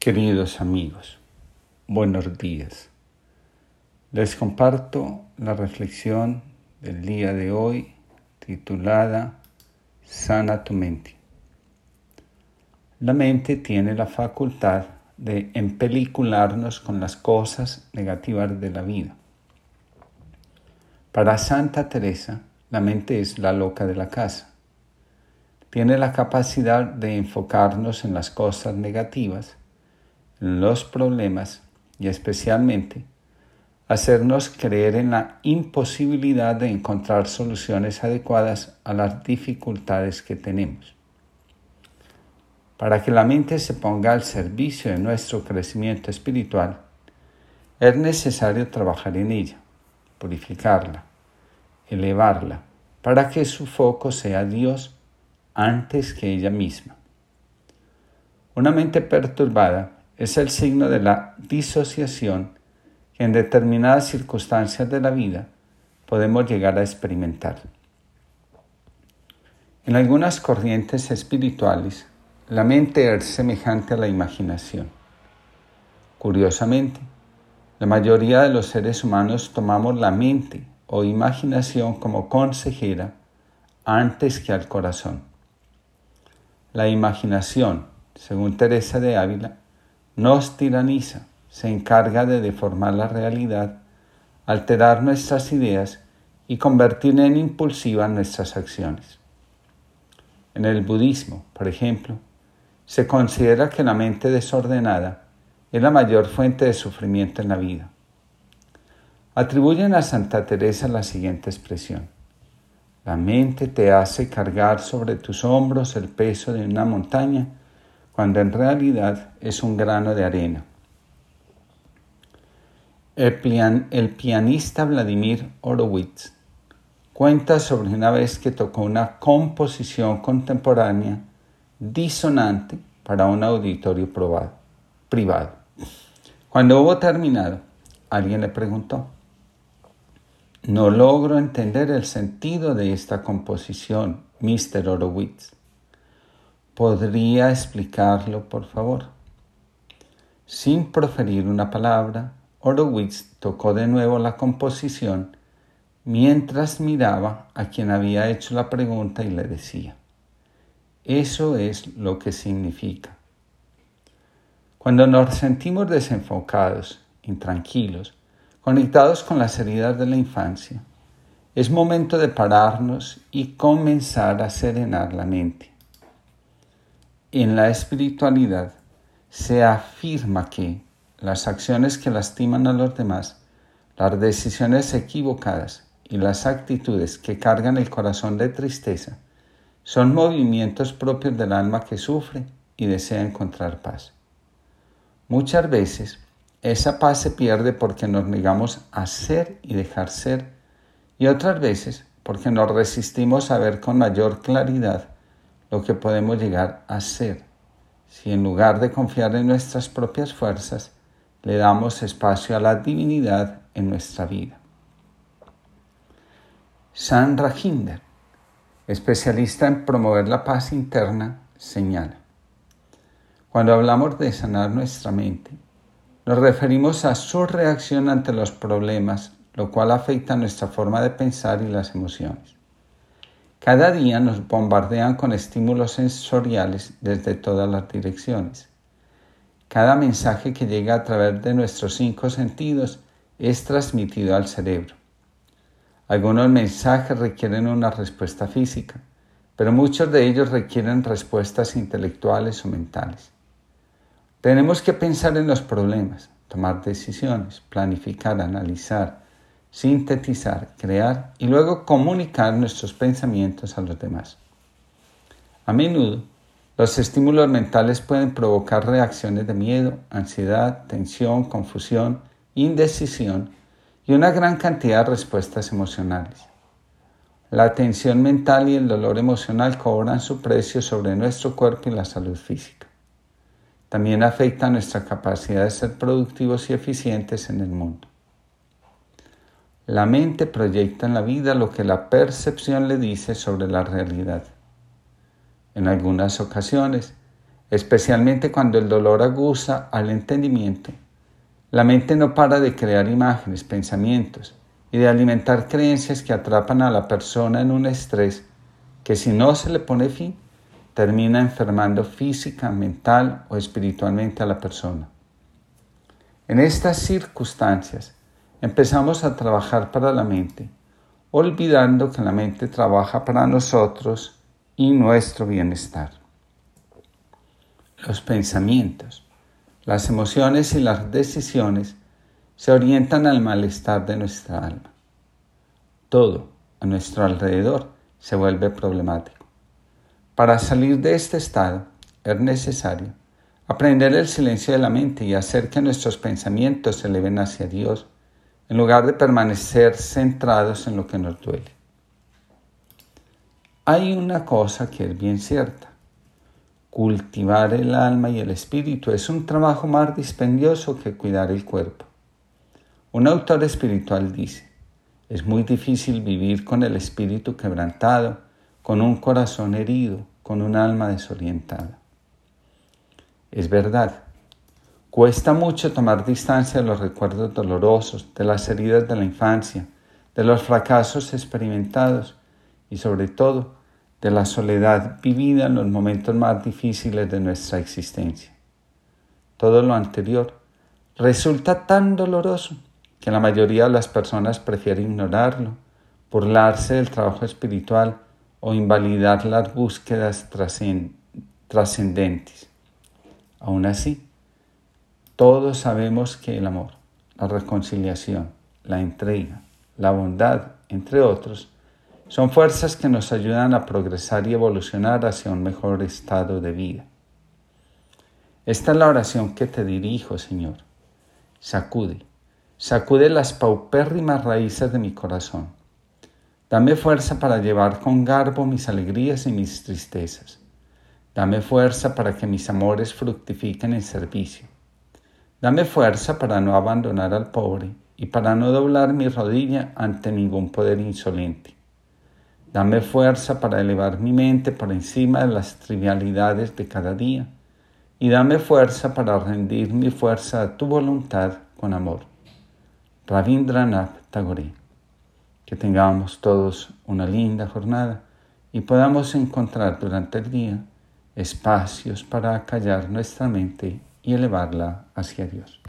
Queridos amigos, buenos días. Les comparto la reflexión del día de hoy titulada Sana tu mente. La mente tiene la facultad de empelicularnos con las cosas negativas de la vida. Para Santa Teresa, la mente es la loca de la casa. Tiene la capacidad de enfocarnos en las cosas negativas los problemas y especialmente hacernos creer en la imposibilidad de encontrar soluciones adecuadas a las dificultades que tenemos. Para que la mente se ponga al servicio de nuestro crecimiento espiritual, es necesario trabajar en ella, purificarla, elevarla, para que su foco sea Dios antes que ella misma. Una mente perturbada es el signo de la disociación que en determinadas circunstancias de la vida podemos llegar a experimentar. En algunas corrientes espirituales, la mente es semejante a la imaginación. Curiosamente, la mayoría de los seres humanos tomamos la mente o imaginación como consejera antes que al corazón. La imaginación, según Teresa de Ávila, nos tiraniza, se encarga de deformar la realidad, alterar nuestras ideas y convertir en impulsivas nuestras acciones. En el budismo, por ejemplo, se considera que la mente desordenada es la mayor fuente de sufrimiento en la vida. Atribuyen a Santa Teresa la siguiente expresión. La mente te hace cargar sobre tus hombros el peso de una montaña cuando en realidad es un grano de arena. El, pianista Vladimir Horowitz cuenta sobre una vez que tocó una composición contemporánea disonante para un auditorio privado. Cuando hubo terminado, alguien le preguntó, no logro entender el sentido de esta composición, Mr. Horowitz. ¿Podría explicarlo, por favor? Sin proferir una palabra, Horowitz tocó de nuevo la composición mientras miraba a quien había hecho la pregunta y le decía, eso es lo que significa. Cuando nos sentimos desenfocados, intranquilos, conectados con las heridas de la infancia, es momento de pararnos y comenzar a serenar la mente en la espiritualidad se afirma que las acciones que lastiman a los demás, las decisiones equivocadas y las actitudes que cargan el corazón de tristeza son movimientos propios del alma que sufre y desea encontrar paz. Muchas veces esa paz se pierde porque nos negamos a ser y dejar ser y otras veces porque nos resistimos a ver con mayor claridad lo que podemos llegar a ser si en lugar de confiar en nuestras propias fuerzas, le damos espacio a la divinidad en nuestra vida. San Rajinder, especialista en promover la paz interna, señala, cuando hablamos de sanar nuestra mente, nos referimos a su reacción ante los problemas, lo cual afecta nuestra forma de pensar y las emociones. Cada día nos bombardean con estímulos sensoriales desde todas las direcciones. Cada mensaje que llega a través de nuestros cinco sentidos es transmitido al cerebro. Algunos mensajes requieren una respuesta física, pero muchos de ellos requieren respuestas intelectuales o mentales. Tenemos que pensar en los problemas, tomar decisiones, planificar, analizar, sintetizar, crear y luego comunicar nuestros pensamientos a los demás. A menudo, los estímulos mentales pueden provocar reacciones de miedo, ansiedad, tensión, confusión, indecisión y una gran cantidad de respuestas emocionales. La tensión mental y el dolor emocional cobran su precio sobre nuestro cuerpo y la salud física. También afecta nuestra capacidad de ser productivos y eficientes en el mundo. La mente proyecta en la vida lo que la percepción le dice sobre la realidad. En algunas ocasiones, especialmente cuando el dolor aguza al entendimiento. La mente no para de crear imágenes, pensamientos y de alimentar creencias que atrapan a la persona en un estrés que si no se le pone fin, termina enfermando física, mental o espiritualmente a la persona. En estas circunstancias empezamos a trabajar para la mente, olvidando que la mente trabaja para nosotros y nuestro bienestar. Los pensamientos, las emociones y las decisiones se orientan al malestar de nuestra alma. Todo a nuestro alrededor se vuelve problemático. Para salir de este estado es necesario aprender el silencio de la mente y hacer que nuestros pensamientos se eleven hacia Dios, en lugar de permanecer centrados en lo que nos duele. Hay una cosa que es bien cierta. Cultivar el alma y el espíritu es un trabajo más dispendioso que cuidar el cuerpo. Un autor espiritual dice, es muy difícil vivir con el espíritu quebrantado, con un corazón herido, con un alma desorientada. Es verdad. Cuesta mucho tomar distancia de los recuerdos dolorosos, de las heridas de la infancia, de los fracasos experimentados y sobre todo de la soledad vivida en los momentos más difíciles de nuestra existencia. Todo lo anterior resulta tan doloroso que la mayoría de las personas prefiere ignorarlo, burlarse del trabajo espiritual o invalidar las búsquedas trascendentes. Aún así, todos sabemos que el amor, la reconciliación, la entrega, la bondad, entre otros, son fuerzas que nos ayudan a progresar y evolucionar hacia un mejor estado de vida. Esta es la oración que te dirijo, Señor. Sacude, sacude las paupérrimas raíces de mi corazón. Dame fuerza para llevar con garbo mis alegrías y mis tristezas. Dame fuerza para que mis amores fructifiquen en servicio. Dame fuerza para no abandonar al pobre y para no doblar mi rodilla ante ningún poder insolente. Dame fuerza para elevar mi mente por encima de las trivialidades de cada día y dame fuerza para rendir mi fuerza a tu voluntad con amor. Rabindranath Tagore. Que tengamos todos una linda jornada y podamos encontrar durante el día espacios para callar nuestra mente y elevarla hacia Dios.